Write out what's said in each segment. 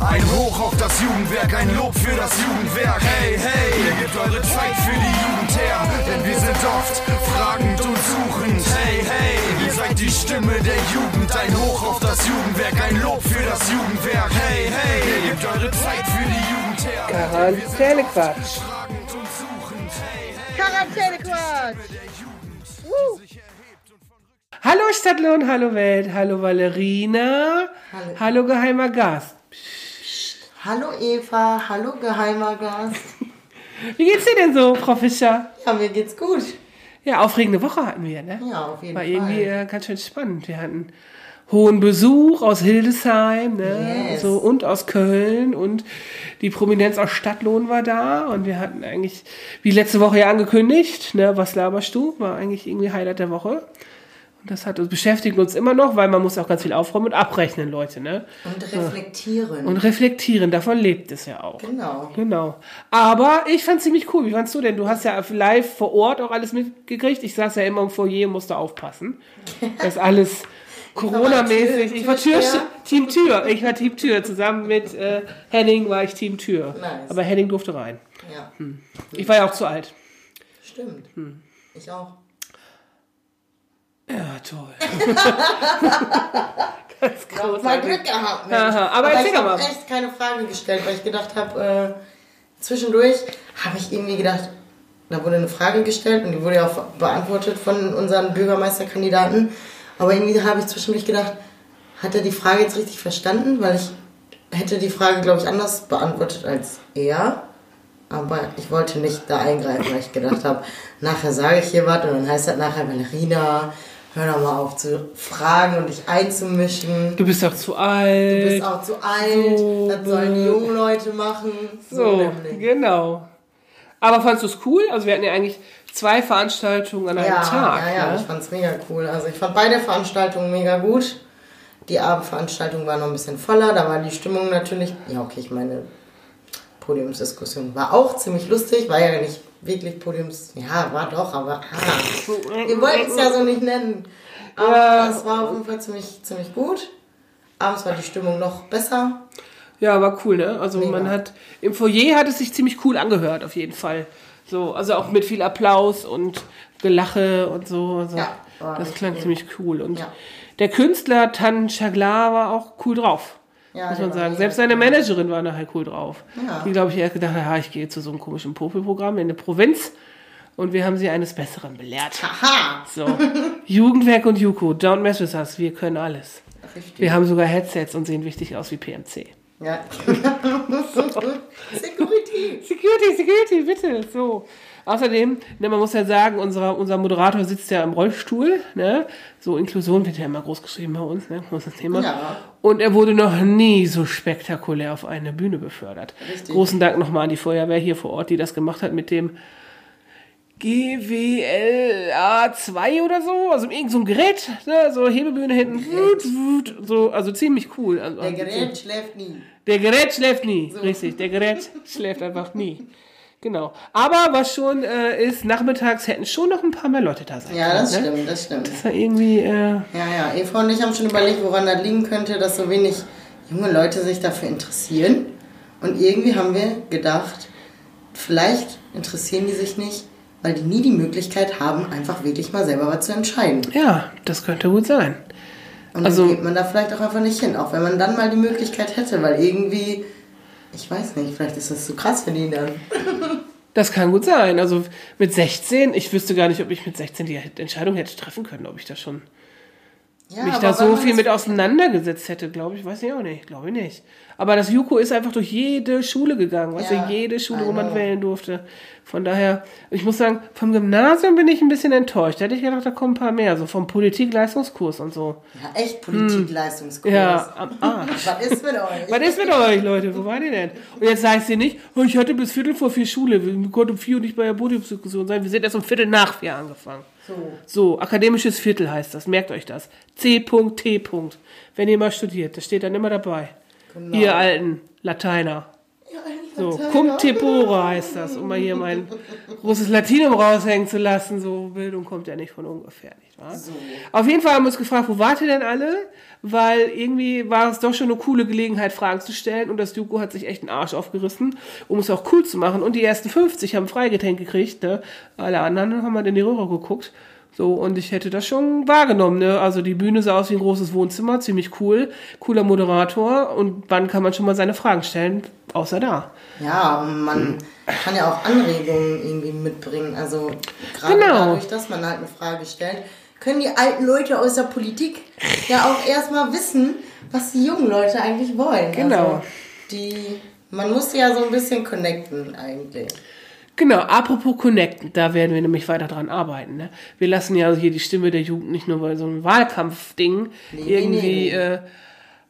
Ein Hoch auf das Jugendwerk, ein Lob für das Jugendwerk. Hey, hey, ihr gebt eure Zeit für die Jugend her, denn wir sind oft fragend und suchend. Hey, hey, ihr seid die Stimme der Jugend. Ein Hoch auf das Jugendwerk, ein Lob für das Jugendwerk. Hey, hey, ihr gebt eure Zeit für die Jugend her. Hey, hey. Quarantänequatsch. Uh. Hallo Stadtlohn, hallo Welt, hallo Valerina, Hallo. hallo geheimer Gast. Hallo Eva, hallo geheimer Gast. Wie geht's dir denn so, Frau Fischer? Ja, mir geht's gut. Ja, aufregende Woche hatten wir, ne? Ja, auf jeden War Fall. irgendwie äh, ganz schön spannend. Wir hatten hohen Besuch aus Hildesheim ne? Yes. so, und aus Köln und die Prominenz aus Stadtlohn war da und wir hatten eigentlich, wie letzte Woche ja angekündigt, ne, was laberst du, war eigentlich irgendwie Highlight der Woche. Das hat uns beschäftigt uns immer noch, weil man muss auch ganz viel aufräumen und abrechnen, Leute, ne? Und reflektieren. Und reflektieren, davon lebt es ja auch. genau. Genau. Aber ich fand ziemlich cool. Wie fandst du denn? Du hast ja live vor Ort auch alles mitgekriegt. Ich saß ja immer im Foyer und musste aufpassen. Das alles Corona-mäßig. Ich war Tür. Team Tür. Ich war Team Tür. Zusammen mit äh, Henning war ich Team Tür. Nice. Aber Henning durfte rein. Ja, Ich war ja auch zu alt. stimmt. Hm. Ich auch. Ja, toll. Mal Glück gehabt, Mensch. Aha, aber erzähl ich habe echt keine Frage gestellt, weil ich gedacht habe, äh, zwischendurch habe ich irgendwie gedacht, da wurde eine Frage gestellt und die wurde ja auch beantwortet von unseren Bürgermeisterkandidaten. Aber irgendwie habe ich zwischendurch gedacht, hat er die Frage jetzt richtig verstanden? Weil ich hätte die Frage, glaube ich, anders beantwortet als er. Aber ich wollte nicht da eingreifen, weil ich gedacht habe, nachher sage ich hier was und dann heißt das nachher Ballerina, hör doch mal auf zu fragen und dich einzumischen. Du bist doch zu alt. Du bist auch zu alt, So, das sollen die jungen Leute machen. So, so, genau. Aber fandst du es cool? Also wir hatten ja eigentlich zwei Veranstaltungen an einem Ja, Tag. ja, ja, ne? ich fand's mega cool. Also ich fand beide Veranstaltungen mega gut. Die Abendveranstaltung war noch ein bisschen voller, da war die Stimmung natürlich, ja okay, ich meine, Podiumsdiskussion war auch ziemlich lustig, war ja nicht wirklich Podiums, ja, war doch, aber ah, wir wollten es ja so nicht nennen. Aber Ja. es war auf jeden Fall ziemlich, ziemlich gut. Abends war die Stimmung noch besser. Ja, war cool, ne? Also Mega. man hat im Foyer hat es sich ziemlich cool angehört, auf jeden Fall. So, also auch mit viel Applaus und Gelache und so. Also Ja, das klang cool. ziemlich cool. Und Ja. der Künstler Tan Chaglar war auch cool drauf. Ja, muss man sagen. mega Selbst seine. Managerin war nachher cool drauf. Ja. Die, glaube ich, erst gedacht ja, ich gehe zu so einem komischen Popelprogramm in der Provinz. Und wir haben sie eines Besseren belehrt. Aha! So. Jugendwerk und Juko, don't mess with us, wir können alles. Richtig. Wir haben sogar Headsets und sehen wichtig aus wie PMC. Ja. Security. Security, Security, bitte. So. Außerdem, ne, man muss ja sagen, unser, unser Moderator sitzt ja im Rollstuhl. Ne? So Inklusion wird ja immer groß geschrieben bei uns, ne? großes Thema. Ja. Und er wurde noch nie so spektakulär auf eine Bühne befördert. Richtig. Großen Dank nochmal an die Feuerwehr hier vor Ort, die das gemacht hat mit dem GWLA2 oder so, also irgend so ein Gerät, ne? so Hebebühne hinten, wut, wut, so, also ziemlich cool. Also, Der Gerät schläft nie. der Gerät schläft nie. Richtig, der Gerät schläft einfach nie. Genau. Aber was schon äh, ist, nachmittags hätten schon noch ein paar mehr Leute da sein Ja, können. das ne? stimmt, das stimmt. Das war irgendwie, äh, Ja, ja, Eva und ich haben schon überlegt, woran das liegen könnte, dass so wenig junge Leute sich dafür interessieren. Und irgendwie haben wir gedacht, vielleicht interessieren die sich nicht, weil die nie die Möglichkeit haben, einfach wirklich mal selber was zu entscheiden. ja, das könnte gut sein. Und Also- dann geht man da vielleicht auch einfach nicht hin, auch wenn man dann mal die Möglichkeit hätte, weil irgendwie, ich weiß nicht, vielleicht ist das zu krass für die dann. Das kann gut sein. Also mit 16, ich wüsste gar nicht, ob ich mit 16 die Entscheidung hätte treffen können, ob ich da schon Ja, mich da so viel mit auseinandergesetzt hätte, glaube ich. Weiß ich auch nicht. Glaube ich nicht. Aber das Juko ist einfach durch jede Schule gegangen. Weißt Ja, du, jede Schule, wo man wählen durfte. Von daher, ich muss sagen, vom Gymnasium bin ich ein bisschen enttäuscht. Da hätte ich gedacht, da kommen ein paar mehr. So vom Politik-Leistungskurs und so. Ja, echt Politikleistungskurs. Hm. Ja, am Arsch. Was ist mit euch? Was ist mit euch, Leute? Wo war ihr denn? Und jetzt sagst du nicht, oh, ich hatte bis Viertel vor vier Schule. Wir konnten um vier Uhr nicht bei der Podiumsdiskussion sein. Wir sind erst um Viertel nach vier angefangen. So. So, akademisches Viertel heißt das. Merkt euch das. C.T. Wenn ihr mal studiert, das steht dann immer dabei. Genau. Ihr alten Lateiner. So, cum tempora heißt das, um mal hier mein großes Latinum raushängen zu lassen. So, Bildung kommt ja nicht von ungefähr, nicht wahr? Auf jeden Fall haben wir uns gefragt, wo wart ihr denn alle? Weil irgendwie war es doch schon eine coole Gelegenheit, Fragen zu stellen und das Duko hat sich echt einen Arsch aufgerissen, um es auch cool zu machen. Und die ersten 50 haben Freigetränk gekriegt, ne? Alle anderen haben halt in die Röhre geguckt. So, und ich hätte das schon wahrgenommen, ne? Also die Bühne sah aus wie ein großes Wohnzimmer, ziemlich cool, cooler Moderator und wann kann man schon mal seine Fragen stellen, außer da. Ja, und man kann ja auch Anregungen irgendwie mitbringen. Also gerade Genau. dadurch, dass man halt eine Frage stellt, können die alten Leute aus der Politik ja auch erstmal wissen, was die jungen Leute eigentlich wollen. Genau. Also die, man muss ja so ein bisschen connecten eigentlich. Genau, apropos Connecten, da werden wir nämlich weiter dran arbeiten. Ne? Wir lassen ja hier die Stimme der Jugend nicht nur bei so einem Wahlkampfding Nee, irgendwie nee. Äh,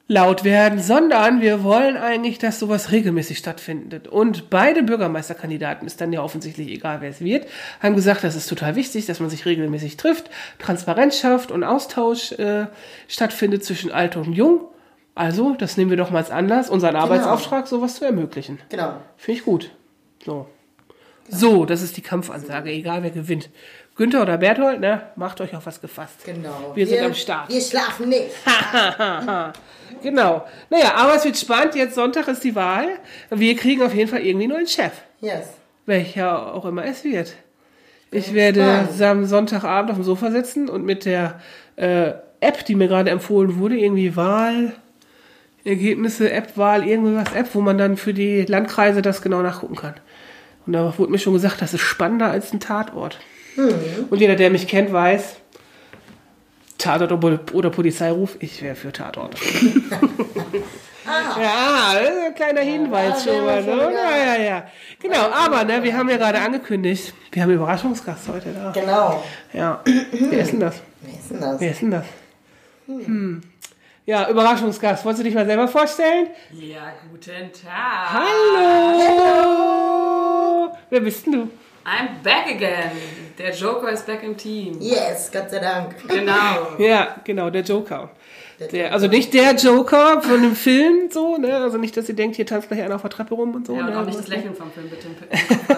laut werden, sondern wir wollen eigentlich, dass sowas regelmäßig stattfindet. Und beide Bürgermeisterkandidaten, ist dann ja offensichtlich egal, wer es wird, haben gesagt, das ist total wichtig, dass man sich regelmäßig trifft, Transparenz schafft und Austausch äh, stattfindet zwischen alt und jung. Also, das nehmen wir doch mal als Anlass, unseren Arbeitsauftrag, sowas zu ermöglichen. Genau. Finde ich gut. So. So, das ist die Kampfansage, egal wer gewinnt. Günther oder Berthold, ne? Macht euch auf was gefasst. Genau. Wir sind am Start. Wir schlafen nicht. Genau. Naja, aber es wird spannend. Jetzt Sonntag ist die Wahl. Wir kriegen auf jeden Fall irgendwie nur einen Chef. Yes. Welcher auch immer es wird. Ich werde am Sonntagabend auf dem Sofa sitzen und mit der äh, App, die mir gerade empfohlen wurde, irgendwie Wahl, Ergebnisse, App-Wahl, irgendwas App, wo man dann für die Landkreise das genau nachgucken kann. Und da wurde mir schon gesagt, das ist spannender als ein Tatort. Und jeder, der mich kennt, weiß, Tatort oder, Polizeiruf, ich wäre für Tatort. Ja, das ist ein kleiner Hinweis da schon mal. Ne? Ja, ja, ja. Genau, aber ne, wir haben ja gerade angekündigt, wir haben einen Überraschungsgast heute da. Genau. Ja, wer ist denn das? Wer ist denn das? Wer ist denn das? Hm. Ja, Überraschungsgast. Wolltest du dich mal selber vorstellen? Ja, guten Tag. Hallo! Wer bist denn du? I'm back again. Der Joker ist back im Team. Yes, Gott sei Dank. Genau. Ja, genau, der Joker. Der, also nicht der Joker von dem Film, so, ne? Also nicht, dass ihr denkt, hier tanzt gleich einer auf der Treppe rum und so. Ja, und ne? auch nicht das Lächeln vom Film, bitte.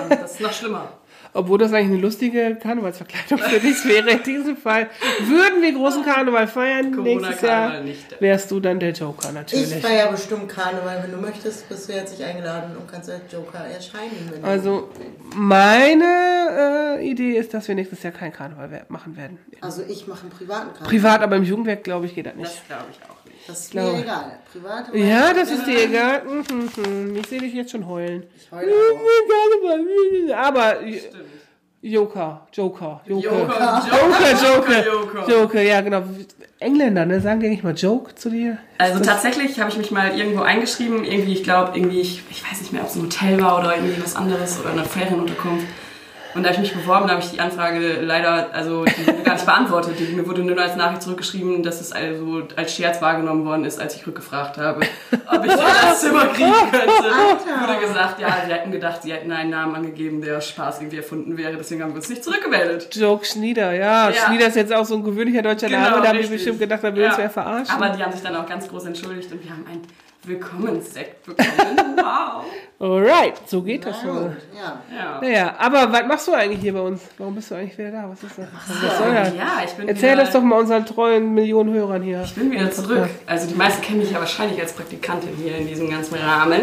Das ist noch schlimmer. Obwohl das eigentlich eine lustige Karnevalsverkleidung für dich wäre. In diesem Fall würden wir großen Karneval feiern. Nächstes Jahr nicht. wärst du dann der Joker Ich natürlich. feiere bestimmt Karneval. Wenn du möchtest, bist du herzlich eingeladen und kannst als Joker erscheinen. Also meine äh, Idee ist, dass wir nächstes Jahr kein Karneval machen werden. also ich mache einen privaten Karneval. Privat, aber im Jugendwerk glaube ich geht das nicht. Das glaube ich auch nicht. Das ist glaube- mir egal. Privat. Ja, das ist dir egal. Mhm, mhm. Ich sehe dich jetzt schon heulen. Ich heule auch. Aber Joker, Joker, Joker. Joker, Joker, Joker, Joker. Joker, ja genau. Engländer, ne? Sagen die nicht mal Joke zu dir? Also tatsächlich habe ich mich mal irgendwo eingeschrieben, irgendwie, ich glaube, irgendwie, ich, ich weiß nicht mehr, ob es ein Hotel war oder irgendwie was anderes oder eine Ferienunterkunft. Und da habe ich mich beworben, habe ich die Anfrage leider, also gar nicht beantwortet. Die, mir wurde nur als Nachricht zurückgeschrieben, dass es also als Scherz wahrgenommen worden ist, als ich rückgefragt habe, ob ich das Zimmer kriegen könnte. Wurde gesagt, ja, sie hätten gedacht, sie hätten einen Namen angegeben, der Spaß irgendwie erfunden wäre, deswegen haben wir uns nicht zurückgemeldet. Joke Schnieder, ja. Ja. Schnieder ist jetzt auch so ein gewöhnlicher deutscher Genau, Name. Da haben die richtig. bestimmt gedacht, da uns Ja. wer verarschen. Aber die haben sich dann auch ganz groß entschuldigt und wir haben einen Willkommenssekt bekommen. Wow. Alright, so geht das wohl. gut, ja. Ja. Naja, aber was machst du eigentlich hier bei uns? Warum bist du eigentlich wieder da? Was ist das? Was soll das? Ja, ich bin Erzähl wieder, das doch mal unseren treuen Millionen Hörern hier. Ich bin wieder zurück. Also die meisten kennen mich ja wahrscheinlich als Praktikantin hier in diesem ganzen Rahmen.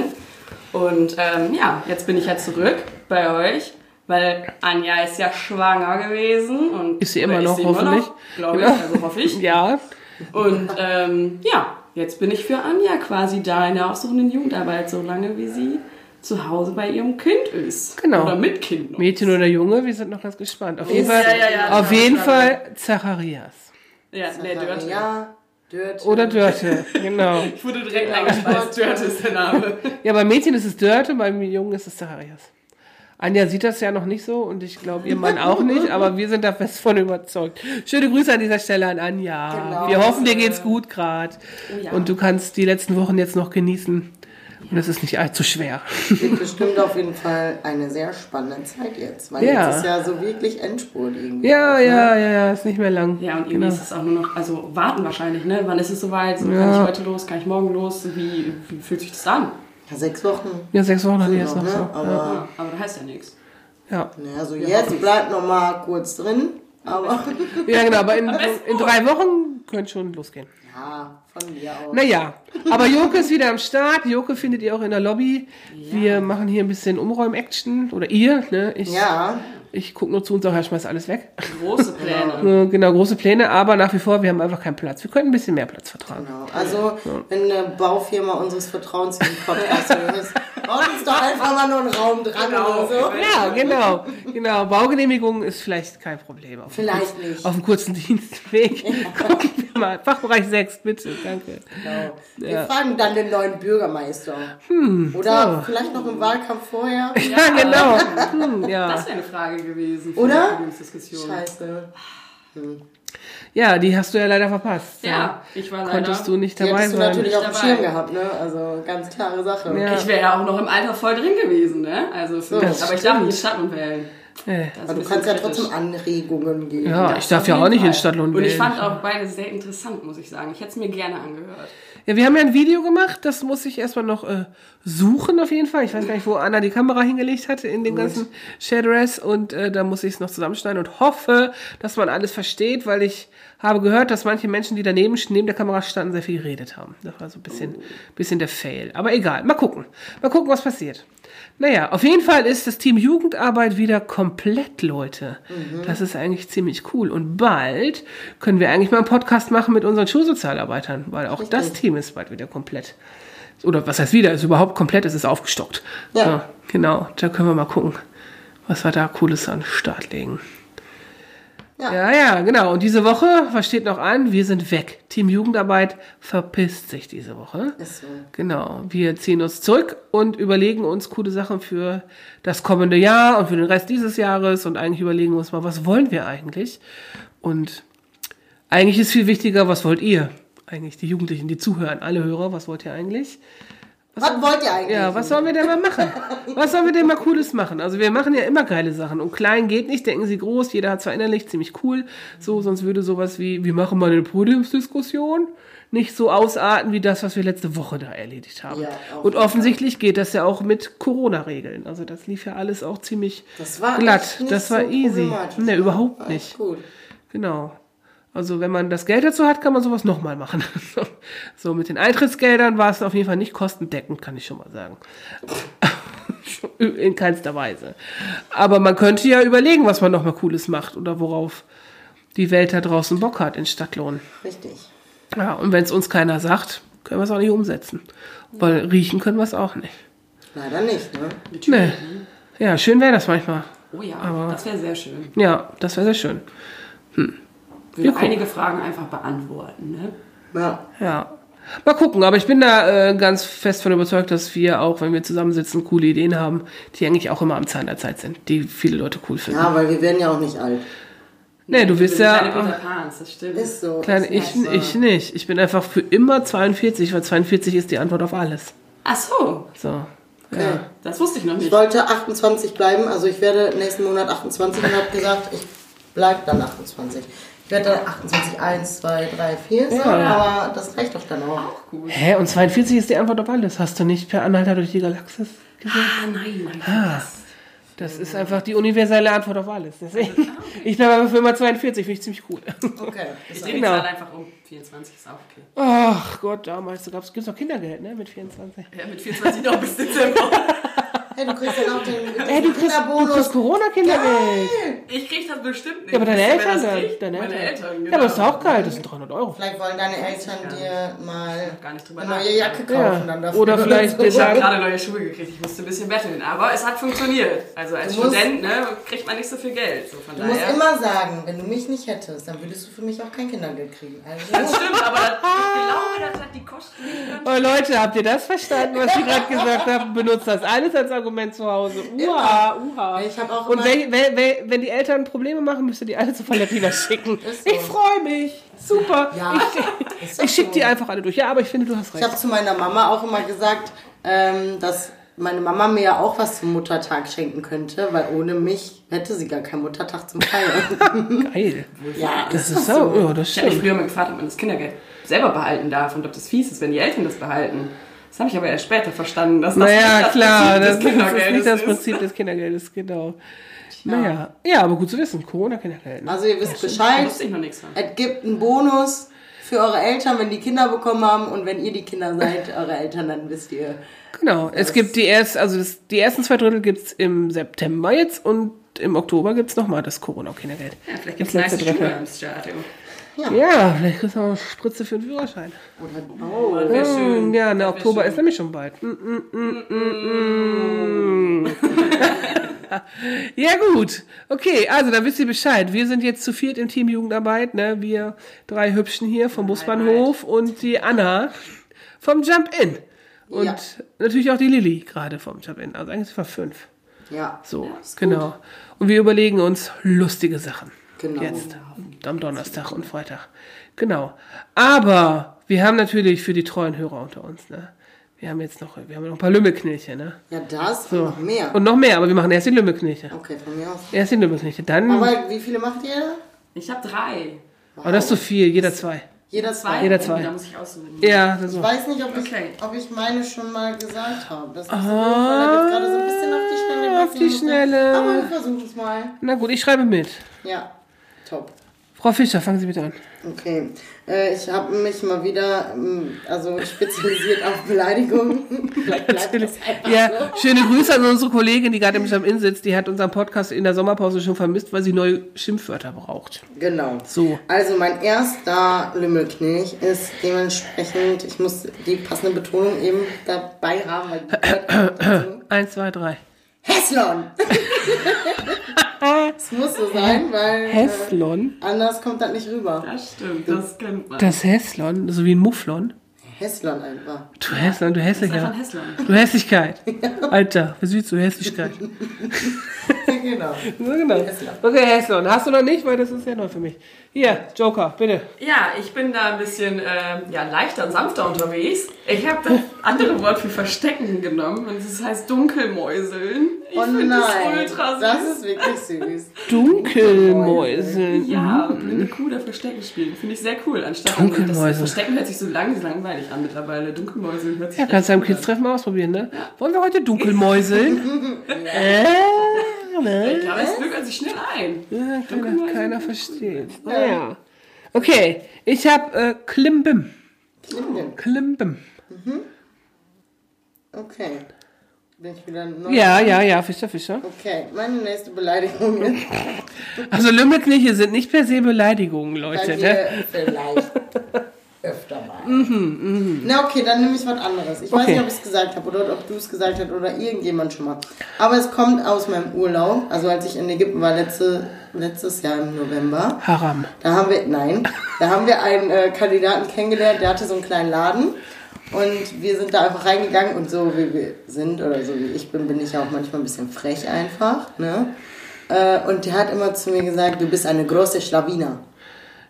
Und ähm, ja, jetzt bin ich ja zurück bei euch, weil Anja ist ja schwanger gewesen. Und, Ist sie immer noch, hoffentlich. Glaube ich, Ja. also hoffe ich. Ja, Und ähm, ja, jetzt bin ich für Anja quasi da in der aufsuchenden Jugendarbeit, so lange wie sie zu Hause bei ihrem Kind ist. Genau. Oder mit Kind. noch. Mädchen oder Junge, wir sind noch ganz gespannt. Auf jeden Ja, Fall, ja, ja, auf ja, jeden ja. Fall Zacharias. Ja, nee, Dörte. Ja, Dörte. Oder Dörte, genau. Ich wurde direkt eingespeist. Dörte ist der Name. Ja, beim Mädchen ist es Dörte, beim Jungen ist es Zacharias. Anja sieht das ja noch nicht so und ich glaube ihr Mann auch nicht, aber wir sind da fest von überzeugt. Schöne Grüße an dieser Stelle an Anja. Genau. Wir hoffen, dir geht's gut gerade ja. und du kannst die letzten Wochen jetzt noch genießen und es ist nicht allzu schwer. Wird bestimmt auf jeden Fall eine sehr spannende Zeit jetzt. Weil Ja. jetzt ist ja so wirklich Endspurt irgendwie. Ja, auch, ne? ja, ja, ja, ist nicht mehr lang. Ja, und irgendwie genau. ist es auch nur noch, also warten wahrscheinlich, ne? Wann ist es soweit? So, Kann Ja. ich heute los? Kann ich morgen los? Wie, wie fühlt sich das an? Ja, sechs Wochen. Ja, sechs Wochen hat die jetzt noch, noch ne? so. Aber, Ja. Aber das heißt ja nichts. Ja. ne, also jetzt bleibt noch mal kurz drin. Aber ja, genau, aber in, in drei Wochen könnte schon losgehen. ja, von mir aus. Naja, aber Joke ist wieder am Start. Joke findet ihr auch in der Lobby. Wir machen hier ein bisschen Umräum-Action. Oder ihr, ne? Ich, Ja, ich gucke nur zu und sage, ja, schmeiß alles weg. Große Pläne. Äh, Genau, große Pläne, aber nach wie vor, wir haben einfach keinen Platz. Wir könnten ein bisschen mehr Platz vertragen. genau. Also, wenn eine Baufirma unseres Vertrauens den Podcast hört, baut uns doch einfach mal nur einen Raum dran Genau. oder so. Ja, genau. Genau. Baugenehmigung ist vielleicht kein Problem. Auf Vielleicht dem, nicht. Auf dem kurzen Dienstweg. Gucken wir mal. Fachbereich 6, bitte. Danke. Genau. Wir Ja. fragen dann den neuen Bürgermeister. Oder vielleicht noch im Wahlkampf vorher. Ja, genau. Hm, ja. Das wäre eine Frage gewesen. für Oder? die Podiumsdiskussion. Ja, die hast du ja leider verpasst. Ja, ich war leider. Konntest du nicht Die dabei hättest du sein. natürlich auf dem. Schirm gehabt, ne? Also ganz klare Sache. Ja. Ich wäre ja auch noch im Alter voll drin gewesen, ne? Also für Das mich. Aber ich darf nicht in Stadtlohn wählen. Äh, Das ist Aber du kannst ja kritisch. trotzdem Anregungen geben. Ja, Das ich darf ja auch nicht in. Stadtlohn Und ich wählen. fand auch beide sehr interessant, muss ich sagen. Ich hätte es mir gerne angehört. Ja, wir haben ja ein Video gemacht, das muss ich erstmal noch äh, suchen auf jeden Fall. Ich weiß gar nicht, wo Anna die Kamera hingelegt hatte in den ganzen Shadowrest und äh, da muss ich es noch zusammenschneiden und hoffe, dass man alles versteht, weil ich habe gehört, dass manche Menschen, die daneben neben der Kamera standen, sehr viel geredet haben. Das war so ein bisschen, bisschen der Fail. Aber egal, mal gucken. Mal gucken, was passiert. Naja, auf jeden Fall ist das Team Jugendarbeit wieder komplett, Leute. Das ist eigentlich ziemlich cool. Und bald können wir eigentlich mal einen Podcast machen mit unseren Schulsozialarbeitern, weil auch das Team ist bald wieder komplett. Oder was heißt wieder? Ist überhaupt komplett, es ist aufgestockt. Ja. genau, da können wir mal gucken, was wir da Cooles an den Start legen. Ja. Ja, ja, genau. Und diese Woche, was steht noch an? Wir sind weg. Team Jugendarbeit verpisst sich diese Woche. Ist so. Genau. Wir ziehen uns zurück und überlegen uns coole Sachen für das kommende Jahr und für den Rest dieses Jahres und eigentlich überlegen wir uns mal, was wollen wir eigentlich? Und eigentlich ist viel wichtiger, was wollt ihr? Eigentlich die Jugendlichen, die zuhören, alle Hörer, was wollt ihr eigentlich? Was wollt ihr eigentlich? Ja, was sollen wir denn mal machen? Was sollen wir denn mal Cooles machen? Also wir machen ja immer geile Sachen. Und klein geht nicht, denken Sie groß. Jeder hat zwar innerlich ziemlich cool. So, sonst würde sowas wie, wir machen mal eine Podiumsdiskussion nicht so ausarten wie das, was wir letzte Woche da erledigt haben. Ja, Und offensichtlich geht das ja auch mit Corona-Regeln. Also das lief ja alles auch ziemlich Das war glatt. Das war so easy. problematisch. Ne, überhaupt nicht. Gut. Genau. Also wenn man das Geld dazu hat, kann man sowas nochmal machen. so mit den Eintrittsgeldern war es auf jeden Fall nicht kostendeckend, kann ich schon mal sagen. In keinster Weise. Aber man könnte ja überlegen, was man nochmal Cooles macht oder worauf die Welt da draußen Bock hat in Stadtlohn. Richtig. Ja, und wenn es uns keiner sagt, können wir es auch nicht umsetzen. Weil riechen können wir es auch nicht. Leider nicht, ne? Nee. Ja, schön wäre das manchmal. Oh ja, Aber- das wäre sehr schön. Ja, das wäre sehr schön. Würde gucken. einige Fragen einfach beantworten, ne? Ja. Ja. Mal gucken, aber ich bin da äh, ganz fest von überzeugt, dass wir auch, wenn wir zusammensitzen, coole Ideen haben, die eigentlich auch immer am Zahn der Zeit sind, die viele Leute cool finden. ja, weil wir werden ja auch nicht alt. nee, du bist ja. Peter Pans, das stimmt. Ist so. Kleine, ist ich, so. ich nicht. Ich bin einfach für immer 42, weil 42 ist die Antwort auf alles. Ach so, So. Okay. das wusste ich noch Ich nicht. wollte 28 bleiben, also ich werde nächsten Monat 28 und habe gesagt, ich bleibe dann 28. Ich werde dann 28, 1, 2, 3, 4 sagen, Ja. aber das reicht doch dann auch. Gut. Hä? Und 42 ist die Antwort auf alles. Hast du nicht per Anhalter durch die Galaxis gesehen? Ah, nein, nein. Das ist einfach die universelle Antwort auf alles. Deswegen, ich bleibe aber für immer 42, finde ich ziemlich cool. Okay. Ich Ist drehe die Genau. Zahl einfach um. 24 ist auch okay. Ach Gott, damals gibt es noch Kindergeld, ne? Mit 24. Ja, mit 24 noch bis Dezember. hey, du kriegst dann auch den, den Ey, du kriegst, du kriegst Kinderbonus. Corona-Kindergeld. Ich krieg das bestimmt nicht. Ja, aber deine Wisst ihr, wer Eltern das dann. kriegt? Deine Meine Eltern. Eltern, genau. Ja, aber das ist auch geil, das sind 300 Euro. Vielleicht wollen deine Eltern dir mal Gar nicht drüber eine neue. Jacke kaufen Ja. dann dafür. Oder vielleicht so. wir Ich habe gerade neue Schuhe gekriegt, ich musste ein bisschen betteln, aber es hat funktioniert. Also als Du musst- Student ne, kriegt man nicht so viel Geld. So von Du musst daher. immer sagen, wenn du mich nicht hättest, dann würdest du für mich auch kein Kindergeld kriegen. das Also, stimmt, aber das, ich glaube, das hat die Kosten nicht oh Leute, habt ihr das verstanden, was ich gerade gesagt habe? Benutzt das alles als Argument zu Hause. Uha, uha. Ich hab auch Und wenn, wenn, wenn, wenn die Eltern Probleme machen, müsst ihr die alle zu Valentina schicken. So. Ich freue mich. Super. Ja, ich ich schicke so. die einfach alle durch. Ja, aber ich finde, du hast Ich recht. habe zu meiner Mama auch immer gesagt, ähm, dass meine Mama mir ja auch was zum Muttertag schenken könnte, weil ohne mich hätte sie gar keinen Muttertag zum Feiern. Geil. ja, Das ist so. Ja, das Ich habe stimmt. früher mal gefragt, ob man das Kindergeld selber behalten darf und ob das fies ist, wenn die Eltern das behalten. Das habe ich aber erst später verstanden. Dass das Naja, nicht klar, das das, Prinzip des das ist nicht das Kindergeldes Prinzip des Kindergeldes, genau. Naja, ja, aber gut zu wissen, Corona-Kindergeld. Also ihr wisst Da Bescheid. wusste ich noch nichts von. Es gibt einen Bonus für eure Eltern, wenn die Kinder bekommen haben. Und wenn ihr die Kinder seid, eure Eltern, dann wisst ihr. Genau, es gibt die erst, also das, die ersten zwei Drittel gibt's im September jetzt und im Oktober gibt's nochmal das Corona-Kindergeld. Ja, vielleicht gibt es Das nice letzte Ja, vielleicht kriegst du auch eine Spritze für den Führerschein. Oh, das wäre schön. Mm, Ja, ne, Das wär Oktober schön. ist nämlich schon bald. Mm, mm, mm, mm, mm. ja, gut. Okay, also dann wisst ihr Bescheid. Wir sind jetzt zu viert im Team Jugendarbeit. Ne? Wir drei Hübschen hier vom Busbahnhof und die Anna vom Jump In. Und Ja. natürlich auch die Lilly gerade vom Jump In. Also eigentlich sind wir fünf. Ja, So, genau. Und wir überlegen uns lustige Sachen. Genau. Jetzt, am Donnerstag und Freitag. Genau. Aber wir haben natürlich für die treuen Hörer unter uns, ne? Wir haben jetzt noch, wir haben noch ein paar Lümmelknilche, ne? ja das und noch mehr. Und noch mehr, aber wir machen erst die Lümmelknilche. Okay, von mir aus. Erst die Lümmelknilche, dann. Aber wie viele macht ihr? Ich habe drei. aber das ist zu viel, jeder zwei. Jeder zwei. Jeder Oh, zwei. Da muss ich aussuchen. Ja, das Ich so. weiß nicht, ob ich, Okay. ob ich meine schon mal gesagt habe. Das ist Fall jetzt gerade so ein bisschen auf die Schnelle. Ah, auf die. Schnelle. Aber wir versuchen es mal. Na gut, ich schreibe mit. Ja, top. Frau Fischer, fangen Sie bitte an. Okay, äh, ich habe mich mal wieder ähm, also spezialisiert auf Beleidigungen. Vielleicht bleibt das einfach Ja, so. schöne Grüße an unsere Kollegin, die gerade im Jump In sitzt. Die hat unseren Podcast in der Sommerpause schon vermisst, weil sie neue Schimpfwörter braucht. Genau. So. Also mein erster Lümmelknilch ist dementsprechend, ich muss die passende Betonung eben dabei haben, weil. Eins, zwei, drei. Heslon! Es muss so sein, weil äh, Heslon. anders kommt das nicht rüber. Das stimmt, das kennt man. Das Heslon, so wie ein Mufflon. Heslon einfach. Du Hässlein, du Hässlein. Du Hässlichkeit. Alter, was willst du? Hässlichkeit. genau. So genau. Okay, Häslon. Hast du noch nicht, weil das ist ja neu für mich. Hier, Joker, bitte. Ja, ich bin da ein bisschen ähm, ja, leichter und sanfter unterwegs. Ich habe das andere Wort für Verstecken genommen und das heißt Dunkelmäuseln. Ich Oh finde das ultra süß. das ist wirklich süß. Dunkelmäuseln. ja, blinde Kuh da Verstecken spielen. Finde ich sehr cool. Anstatt Dunkelmäuse. Das Verstecken hört sich so lang, langweilig an mittlerweile. Dunkelmäuseln hört sich Ja, kannst du am cool Kids-Treffen mal ausprobieren, ne? Wollen wir heute Dunkelmäuseln? äh. Ne? Ich glaube, es bürgert sich schnell ein. Ja, keiner, keiner versteht. Naja. Okay, ich habe äh, Klimbim. Klimbim. Klimbim. Okay. Bin ich wieder neu? Ja, ja, ja, Fischer, Fischer. Okay, meine nächste Beleidigung ist, Also Lümmelknilche sind nicht per se Beleidigungen, bei Leute. Ne? vielleicht öfter mal. Na okay, dann nehme ich was anderes. Ich weiß Okay. nicht, ob ich es gesagt habe oder ob du es gesagt hast oder irgendjemand schon mal. Aber es kommt aus meinem Urlaub, also als ich in Ägypten war letzte, letztes Jahr im November. Haram. Da haben wir, nein, da haben wir einen äh, Kandidaten kennengelernt, der hatte so einen kleinen Laden. Und wir sind da einfach reingegangen und so wie wir sind oder so wie ich bin, bin ich ja auch manchmal ein bisschen frech einfach. Ne? Äh, und der hat immer zu mir gesagt, du bist eine große Schlawiner.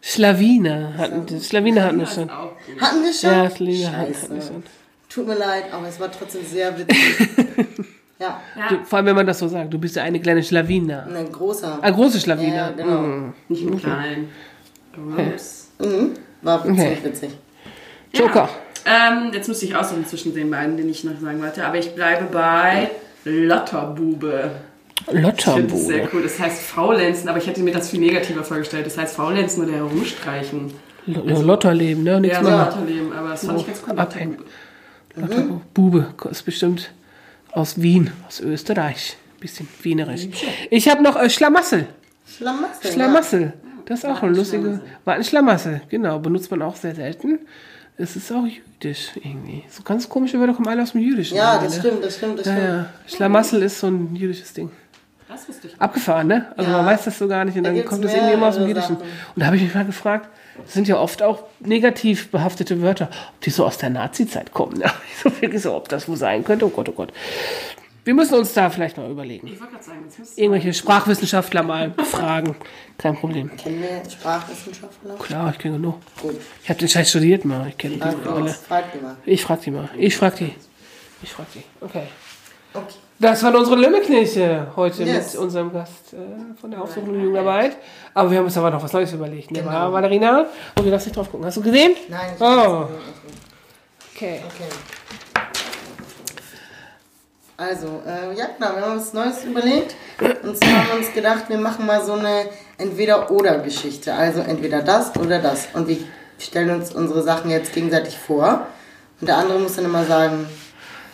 Schlawine hatten, Schlawine hatten wir schon. Hatten wir schon? Ja, Schlawine hatten Scheiße. wir schon. Tut mir leid, aber es war trotzdem sehr witzig. ja, Ja, Du, vor allem, wenn man das so sagt, du bist ja eine kleine Schlawine. ein großer. Eine große Schlawine. Ja, genau. Mm. nicht im Kleinen. Gross. Mhm. War Okay. witzig. Joker. Ähm, jetzt müsste ich aussuchen zwischen den beiden, den ich noch sagen wollte. Aber ich bleibe bei Lotterbube. Ich finde es sehr Lotterbude. cool. Das heißt Faulenzen, aber ich hätte mir das viel negativer vorgestellt. Das heißt Faulenzen oder herumstreichen. L- Lotterleben, ne? Nichts Ja, mehr. Lotterleben, aber das fand ich ganz cool. Abhängen. Lotterbube ist bestimmt aus Wien, aus Österreich. Bisschen wienerisch. Ich habe noch äh, Schlamassel. Schlamassel. Schlamassel. Das ist auch ein lustiger. Wartenschlamassel. Wartenschlamassel, genau. Benutzt man auch sehr selten. Es ist auch jüdisch irgendwie. So ganz komische Wörter kommen alle aus dem Jüdischen. Ja, das ne? stimmt, das stimmt, das Ja, stimmt. ja. Schlamassel ist so ein jüdisches Ding. Das wusste ich. Abgefahren, ne? Also Ja. man weiß das so gar nicht und Da dann kommt das irgendwie immer aus dem Jüdischen. Und da habe ich mich mal gefragt, das sind ja oft auch negativ behaftete Wörter, ob die so aus der Nazi-Zeit kommen. Ne? So wirklich so, ob das wo sein könnte. Oh Gott, oh Gott. Wir müssen uns da vielleicht mal überlegen. Ich wollte gerade sagen, das müsste Irgendwelche Sprachwissenschaftler mal fragen. Kein Problem. Kennen wir Sprachwissenschaftler? Klar, ich kenne genug. Gut. Ich habe den Scheiß studiert mal. Ich kenne die alle. frag die mal. Ich frag die mal. Ich frag die. Ich frag die. Okay. Okay. Das waren unsere Lümmelknilche heute Yes. mit unserem Gast äh, von der Aufsuchung Jugendarbeit. Aber wir haben uns aber noch was Neues überlegt. Ne? Genau. War Valerina? Oh, du darfst nicht drauf gucken. Hast du gesehen? Nein, ich Oh. Okay. Okay. Also, äh, ja genau, wir haben uns Neues überlegt. Und zwar haben wir uns gedacht, wir machen mal so eine Entweder-Oder-Geschichte. Also entweder das oder das. Und wir stellen uns unsere Sachen jetzt gegenseitig vor. Und der andere muss dann immer sagen,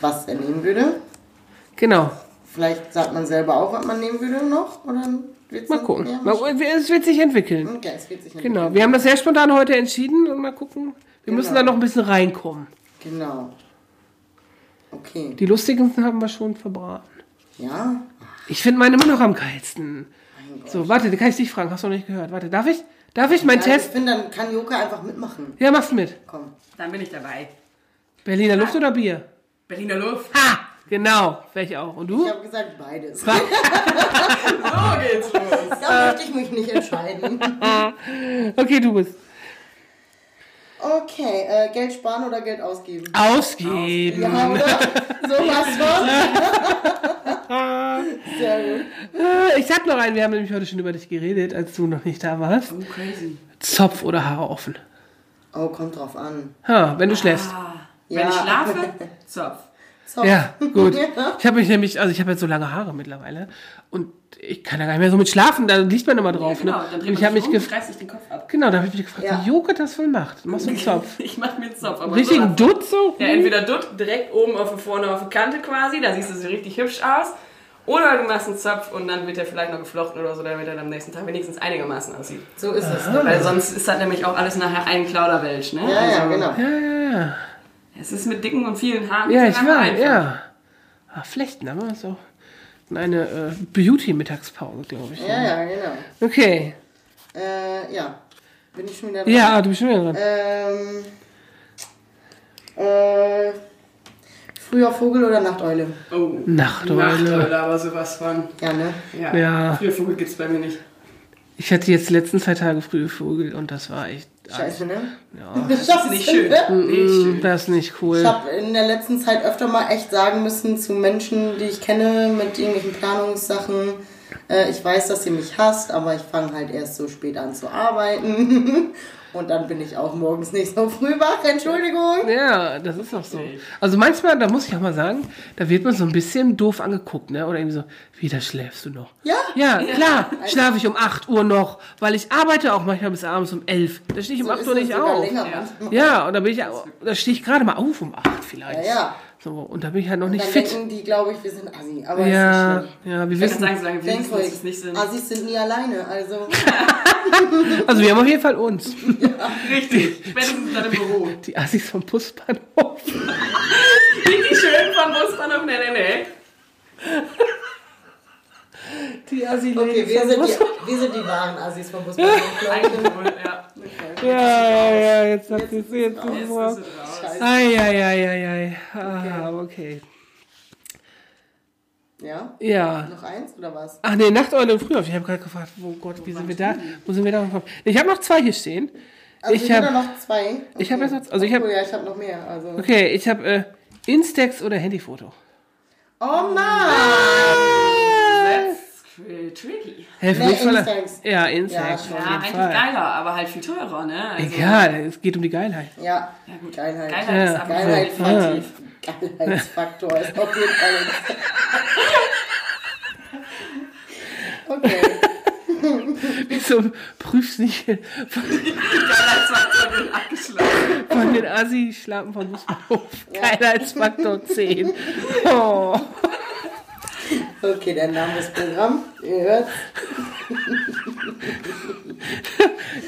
was er nehmen würde. Genau. Vielleicht sagt man selber auch, was man nehmen würde noch. Oder wird's Mal dann- gucken. Ja, Mal, es wird sich entwickeln. Okay, es wird sich Genau. Wir haben das sehr spontan heute entschieden und mal gucken. Wir müssen Genau. da noch ein bisschen reinkommen. Genau. Okay. Die lustigen haben wir schon verbraten. Ja? Ich finde meine immer noch am geilsten. So, warte, da kann ich dich fragen. Hast du noch nicht gehört? Warte, darf ich? Darf ich meinen Nein, Test? Ich finde, dann kann Joka einfach mitmachen. Ja, machst du mit. Komm. Dann bin ich dabei. Berliner Luft oder Bier? Berliner Luft. Ha! Genau, welche auch. Und Ich du? habe gesagt beides. So geht's los. Da möchte ich mich nicht entscheiden. Okay, du bist. Okay, äh, Geld sparen oder Geld ausgeben? Ausgeben. Ja, oder? So was von. Sehr gut. Äh, Ich sag noch einen, wir haben nämlich heute schon über dich geredet, als du noch nicht da warst. Oh, crazy. Zopf oder Haare offen? Oh, kommt drauf an. Ha, wenn du schläfst. Ah, Ja. Wenn ich schlafe, Zopf. So. Ja, gut. Ja. Ich habe mich nämlich, also ich habe jetzt so lange Haare mittlerweile und ich kann da gar nicht mehr so mit schlafen, da liegt man immer drauf. genau, ne? dann dreht ich man habe sich mich um, gefragt, reißt sich den Kopf ab. genau, da habe ich mich gefragt, Ja. wie Joke das wohl macht. Machst du einen Zopf? Ich mach mir einen Zopf. Aber Richtigen sowas. Dutt so? Ja, entweder dutt, direkt oben auf vorne auf der Kante quasi, da siehst du so richtig hübsch aus. Oder du machst einen Zopf und dann wird der vielleicht noch geflochten oder so, damit er am nächsten Tag wenigstens einigermaßen aussieht. So ist es. Weil sonst ist das nämlich auch alles nachher ein Klauderwelsch, ne? Ja, ja, Also, genau. Ja, ja, Es ist mit dicken und vielen Haaren ja. Ich so weiß, ja. Ah, Flechten, aber auch eine äh, Beauty-Mittagspause, glaube ich. Ja, ja, genau. Okay. Äh, ja. Bin ich schon wieder dran? Ja, du bist schon wieder dran. Ähm, äh, früher Vogel oder Nachteule? Oh. Nachteule. Nachteule, aber sowas von. Ja, ne? Ja. Ja. Früher Vogel gibt's bei mir nicht. Ich hatte jetzt die letzten zwei Tage frühe Vogel und das war echt. Scheiße, ne? Ja. Das ist Nicht schön. Nicht schön. Das ist nicht cool. Ich habe in der letzten Zeit öfter mal echt sagen müssen zu Menschen, die ich kenne, mit irgendwelchen Planungssachen, äh, ich weiß, dass ihr mich hasst, aber ich fange halt erst so spät an zu arbeiten. Und dann bin ich auch morgens nicht so früh wach, Entschuldigung. Ja, das ist auch so. Also manchmal, da muss ich auch mal sagen, da wird man so ein bisschen doof angeguckt, ne? Oder irgendwie so, wieder schläfst du noch? Ja. Ja, klar, schlafe ich um 8 Uhr noch, weil ich arbeite auch manchmal bis abends um 11. Da stehe ich um So 8 ist Uhr nicht auf. Ja. Ja, und da bin ich, da stehe ich gerade mal auf um 8 vielleicht. Ja, ja. So, und da bin ich halt noch nicht Dann fit. denken die, glaube ich, wir sind Assi. Aber Ja, ist nicht ja, wir Ich wissen. sagen, solange wir wissen, dass es nicht sind. Assis sind nie alleine, also Also wir haben auf jeden Fall uns. Richtig. Spätestens dann im Büro. Die Assis vom Busbahnhof. Richtig schön vom Busbahnhof. Nee, nee, nee. Die Assi okay, wir sind die, wir sind die wahren Assis. Eigentlich wohl, ja. Ja, ja, ja, jetzt hat sie es jetzt. Raus. Eieieiei. Ah, okay. Ja? Ja. Noch eins oder was? Ach nee, Nachteule und Frühaufstehen. Ich habe gerade gefragt, wo Gott, wie sind wir da? Wo sind wir da gekommen? Ich habe noch zwei hier stehen. Also Ich habe hab- noch zwei. ich hab jetzt noch- also ich hab- oh, ja, ich habe noch mehr. Also. Okay, ich habe äh, Instax oder Handyfoto. Oh Mann! Tricky. Mir voll- Instax. Ja, Instax. Ja, auf. Ja, eigentlich Fall. geiler, aber halt viel teurer, ne? Also, Egal, es geht um die Geilheit. Ja, Ja, gut. Geilheit. Geilheit ist Ja. aber Geilheit. Geilheitsfaktor ist auf jeden Fall. Okay. Wieso prüfst nicht Geilheitsfaktor wird abgeschlossen. von den Assi-Schlappen vom Busbahnhof? Geilheitsfaktor 10. Oh. Okay, der Name des Programms. Ihr hört.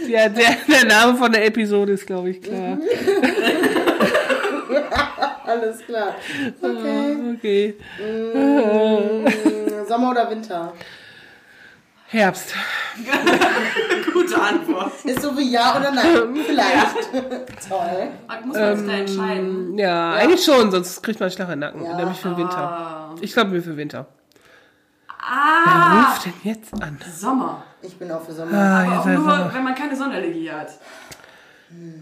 Ja, der, der Name von der Episode ist, glaube ich, klar. Alles klar. Okay. Okay. Mm, Sommer oder Winter? Herbst. Gute Antwort. Ist so wie ja oder nein? Vielleicht. Toll. Muss man sich da entscheiden. Ja, eigentlich schon, sonst kriegt man einen Schlag in den Nacken. Ja. Nämlich für den Winter. Ich glaube, wir für Winter. Wer Ah, ruft denn jetzt an? Sommer. Ich bin auch für Sommer. Ah, Aber auch nur, er- wenn man keine Sonnenallergie hat.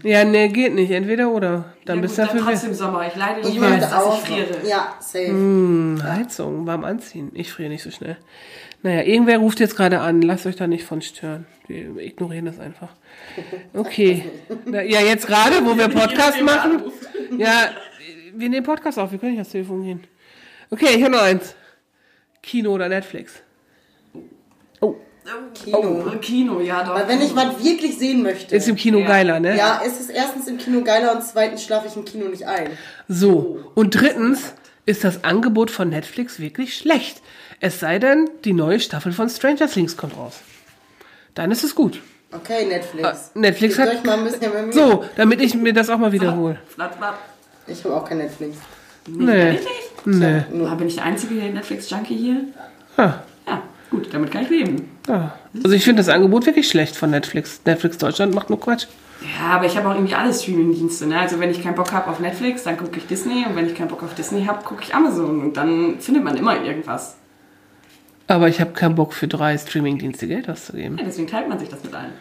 Ja, nee, geht nicht. Entweder oder. Dann ja, bist du dafür trotzdem Sommer. Ich leide Ich möchte dass auch. ich friere. Ja, safe. Hm, Heizung, warm anziehen. Ich friere nicht so schnell. Naja, irgendwer ruft jetzt gerade an. Lasst euch da nicht von stören. Wir ignorieren das einfach. Okay. Na, Ja, jetzt gerade, wo wir Podcast machen. Ja, wir nehmen Podcast auf. Wir können nicht ans Telefon gehen. Okay, ich habe noch eins. Kino oder Netflix? Kino. Oh, Kino, ja doch. Weil wenn ich was wirklich sehen möchte. Ist im Kino Ja. geiler, ne? ja, ist es erstens im Kino geiler und zweitens schlafe ich im Kino nicht ein. So. Und drittens ist das Angebot von Netflix wirklich schlecht. Es sei denn, die neue Staffel von Stranger Things kommt raus. Dann ist es gut. Okay, Netflix. Ah, Netflix Gebt hat- mal ein bisschen. So, damit ich mir das auch mal wiederhole. Ich habe auch kein Netflix. Nee. Wirklich? Nee. Ah, bin ich der einzige Netflix-Junkie hier? Ah, Ja, gut, damit kann ich leben. ah. Also ich finde das Angebot wirklich schlecht von Netflix. Netflix Deutschland macht nur Quatsch. Ja, aber ich habe auch irgendwie alle Streaming-Dienste. Ne? Also wenn ich keinen Bock habe auf Netflix, dann gucke ich Disney. Und wenn ich keinen Bock auf Disney habe, gucke ich Amazon. Und dann findet man immer irgendwas. Aber ich habe keinen Bock für drei Streamingdienste Geld auszugeben. Ja, deswegen teilt man sich das mit allen.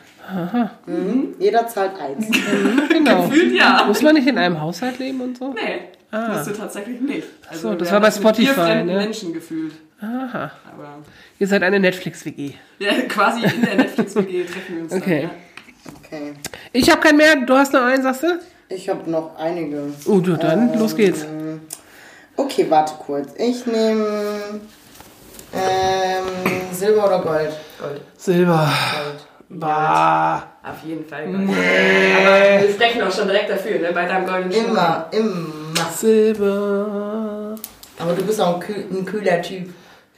Jeder zahlt eins. Genau. Gefühlt ja. Muss man nicht in einem Haushalt leben und so? Nee, musst du tatsächlich nicht. Also, So, das war bei Spotify, ne? Menschen gefühlt. Aha. Aber Ihr seid eine Netflix-WG. ja, quasi in der Netflix-WG treffen wir uns Okay. dann. Okay. Ich habe keinen mehr. Du hast noch einen, sagst du? Ich habe noch einige. Oh, du, dann los geht's. Okay, warte kurz. Ich nehme ähm, Silber oder Gold? Gold. Silber. Gold. Bah. Ja, auf jeden Fall. Aber wir sprechen auch schon direkt dafür, ne? bei deinem goldenen Schuh. Immer, immer. Silber. Aber du bist auch ein, kühl, ein kühler Typ.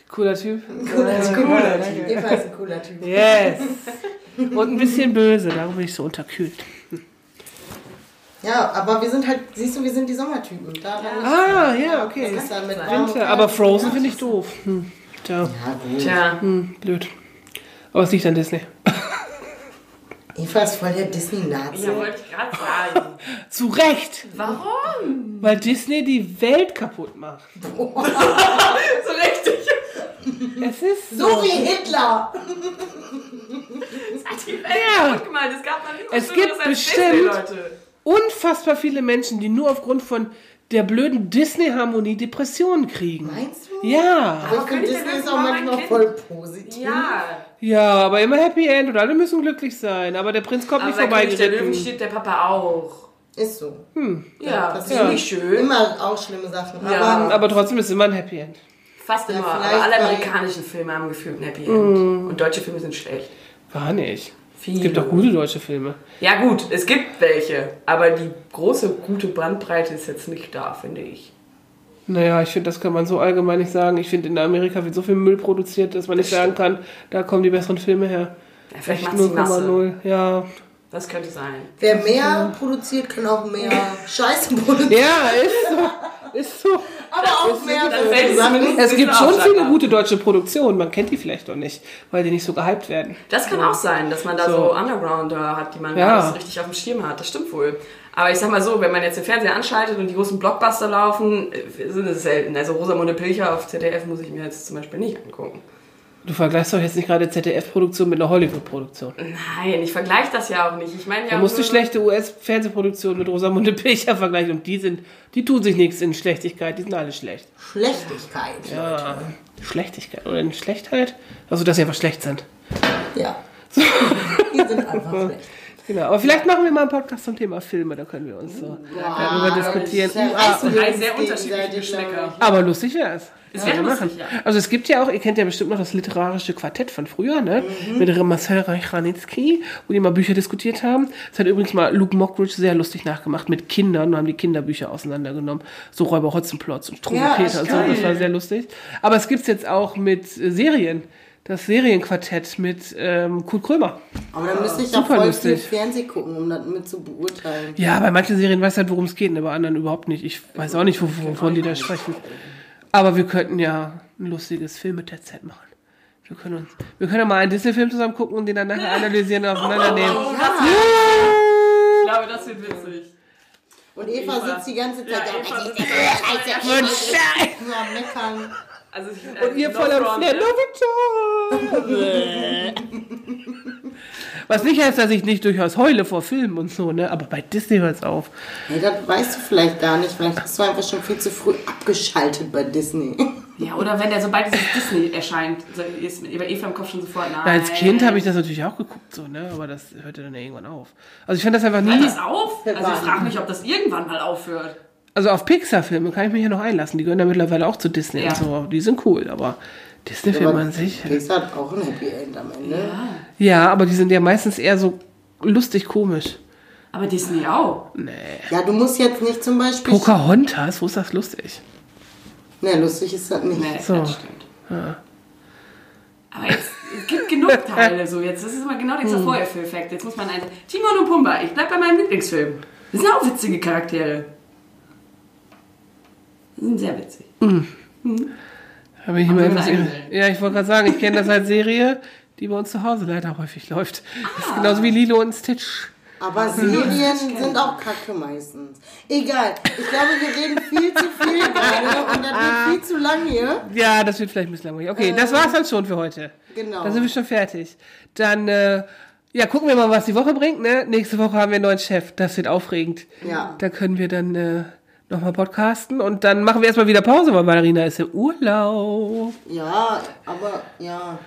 Cooler Typ. Ein cooler, cooler Typ. Ist ein cooler Typ. Yes. Und ein bisschen böse, darum bin ich so unterkühlt. Ja, aber wir sind halt, siehst du, wir sind die Sommertypen. Daran Ah, ja, okay. Das ist dann mit Winter. Aber Frozen finde ich doof. Hm. Tja, Ja. Tja, hm, blöd. Aber es liegt an Disney. Eva ist voll der Disney-Nazi. ja, wollte ich gerade sagen. Zu Recht! Warum? Weil Disney die Welt kaputt macht. So richtig. Es ist So wie Hitler! Die Welt Ja. kaputt gemeint. Es gab noch Es gibt als bestimmt- Disney, unfassbar viele Menschen, die nur aufgrund von der blöden Disney-Harmonie Depressionen kriegen. Meinst du? Ja. Aber Disney ist auch manchmal Kind. voll positiv. Ja. Ja, aber immer Happy End und alle müssen glücklich sein. Aber der Prinz kommt Aber nicht bei König der Löwen steht der Papa auch. Ist so. Ja, das das ist ist nicht schön. Immer auch schlimme Sachen. Ja. Aber Aber trotzdem ist immer ein Happy End. Fast immer. aber alle amerikanischen Filme haben gefühlt ein Happy End. Und deutsche Filme sind schlecht. War nicht. Viele. Es gibt auch gute deutsche Filme. Ja gut, es gibt welche. Aber die große, gute Bandbreite ist jetzt nicht da, finde ich. Naja, ich finde, das kann man so allgemein nicht sagen. Ich finde, in Amerika wird so viel Müll produziert, dass man nicht sagen kann, da kommen die besseren Filme her. Ja, vielleicht Echt macht die Masse. 0,0. Ja. Das könnte sein. wer mehr produziert, kann auch mehr Scheiße produzieren. Ja, ist so. Ist so. Aber auch mehr Das gute Sachen. zumindest- Es gibt schon auch viele gute deutsche Produktionen. Man kennt die vielleicht noch nicht, weil die nicht so gehypt werden. Das kann auch sein, dass man da so, So. Undergrounder hat, die man Ja. gar nicht so richtig auf dem Schirm hat. Das stimmt wohl. Aber ich sag mal so, wenn man jetzt den Fernseher anschaltet und die großen Blockbuster laufen, äh, sind es selten. Also Rosamunde Pilcher auf ZDF muss ich mir jetzt zum Beispiel nicht angucken. Du vergleichst doch jetzt nicht gerade ZDF-Produktion mit einer Hollywood-Produktion. Nein, ich vergleiche das ja auch nicht. Ich meine ja. Da musst du schlechte US-Fernsehproduktionen mit Rosamunde Pilcher vergleichen und die sind, die tun sich nichts in Schlechtigkeit, die sind alle schlecht. Schlechtigkeit. Ja, Schlechtigkeit oder in Schlechtheit? Also, dass sie einfach schlecht sind. Ja. Die sind einfach schlecht. Genau, aber vielleicht machen wir mal einen Podcast zum Thema Filme, da können wir uns so darüber diskutieren. Zerreißen wir Drei sehr unterschiedliche Geschmäcker. Aber lustig wäre es. Es Können wäre lustig, ja. Also es gibt ja auch, ihr kennt ja bestimmt noch das literarische Quartett von früher, ne? Mhm. Mit Marcel Reich-Ranitzky, wo die mal Bücher diskutiert haben. Das hat übrigens mal Luke Mockridge sehr lustig nachgemacht mit Kindern und haben die Kinderbücher auseinandergenommen. So Räuber Hotzenplotz und Trompeter Ja, und so. Das war sehr lustig. Aber es gibt's jetzt auch mit Serien. Das Serienquartett mit ähm, Kurt Krömer. Aber dann müsste ich ja Super voll lustig. viel Fernsehen gucken, um das mit zu beurteilen. Ja, bei manchen Serien weiß halt, worum es geht, und bei anderen überhaupt nicht. Ich weiß auch nicht, wov- wovon die da sprechen. Aber wir könnten ja ein lustiges Film-TZ machen. Wir können, uns, wir können ja mal einen Disney-Film zusammen gucken und den dann nachher analysieren und auseinandernehmen. Ich glaube, das wird witzig. Und Eva Eva. sitzt die ganze Zeit Ja, da. Eva "Was ist sitzt das? da. Scheiße, Scheiße." Nur am Meckern. Also Und ihr voll am Flair. Was nicht heißt, dass ich nicht durchaus heule vor Filmen und so, ne? Aber bei Disney hört's auf. Hey, das weißt du vielleicht gar nicht. Vielleicht hast du einfach schon viel zu früh abgeschaltet bei Disney. Ja, oder wenn der, sobald dieses Disney erscheint, so ist bei Eva im Kopf schon sofort nein. Na, als Kind habe ich das natürlich auch geguckt, so, ne? Aber das hörte dann ja irgendwann auf. Also ich fand das einfach Hört nie. das auf? Also ich frage mich, ob das irgendwann mal aufhört. Also auf Pixar-Filme kann ich mich ja noch einlassen. Die gehören ja mittlerweile auch zu Disney Ja. und so. Die sind cool, aber Disney-Filme an sich. Pixar hat auch ein Happy End am Ende. Ja, aber die sind ja meistens eher so lustig komisch. Aber Disney auch. Ja, du musst jetzt nicht zum Beispiel. Pocahontas, wo ist das lustig? Ne, lustig ist das nicht. Nee, So. das stimmt. Aber jetzt, es gibt genug Teile so jetzt. Das ist immer genau dieser Vorherführeffekt. Jetzt muss man ein Timon und Pumba. Ich bleib bei meinem Lieblingsfilm. Das sind auch witzige Charaktere. Die sind sehr witzig. Da bin ich Haben immer etwas? Ja, ich wollte gerade sagen, ich kenne das als Serie, die bei uns zu Hause leider häufig läuft. Das Ah. ist genauso wie Lilo und Stitch. Aber Serien sind auch kacke meistens. Egal. Ich glaube, wir reden viel zu viel gerade und das wird viel zu lang hier. Ja, das wird vielleicht ein bisschen langweilig. Okay, das war's dann schon für heute. Genau. Dann sind wir schon fertig. Dann, äh, ja, gucken wir mal, was die Woche bringt. Ne? Nächste Woche haben wir einen neuen Chef. Das wird aufregend. Ja. Da können wir dann äh, nochmal podcasten. Und dann machen wir erstmal wieder Pause, weil Valerina ist im Urlaub. Ja, aber ja,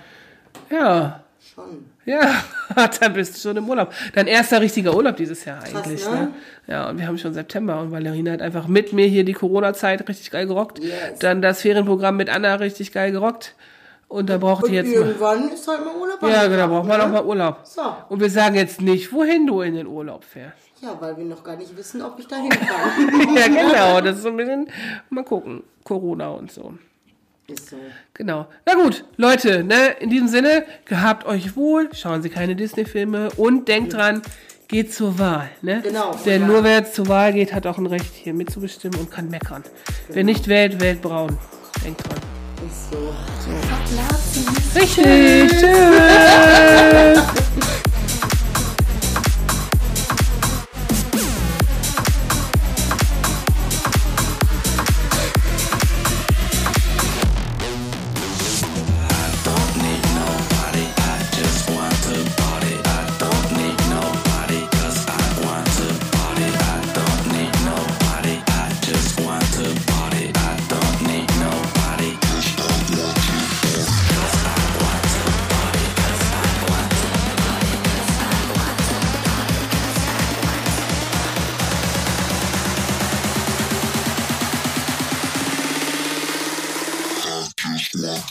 Ja. schon. Ja, dann bist du schon im Urlaub. Dein erster richtiger Urlaub dieses Jahr eigentlich. ne? ne? Ja, und wir haben schon September und Valerina hat einfach mit mir hier die Corona-Zeit richtig geil gerockt. Yes. Dann das Ferienprogramm mit Anna richtig geil gerockt. Und da braucht ihr jetzt mal. irgendwann ist halt mal Urlaub. Ja, genau, braucht man ne? auch mal Urlaub. So. Und wir sagen jetzt nicht, wohin du in den Urlaub fährst. Ja, weil wir noch gar nicht wissen, ob ich da hinfahre. ja, genau, das ist so ein bisschen, mal gucken, Corona und so. Ist so. Genau. Na gut, Leute, ne, in diesem Sinne, gehabt euch wohl, schauen Sie keine Disney-Filme und denkt dran, geht zur Wahl, ne? Genau. Denn Ja. nur wer zur Wahl geht, hat auch ein Recht, hier mitzubestimmen und kann meckern. Wer nicht wählt, wählt braun. Denkt dran. Ist so. Richtig, tschüss.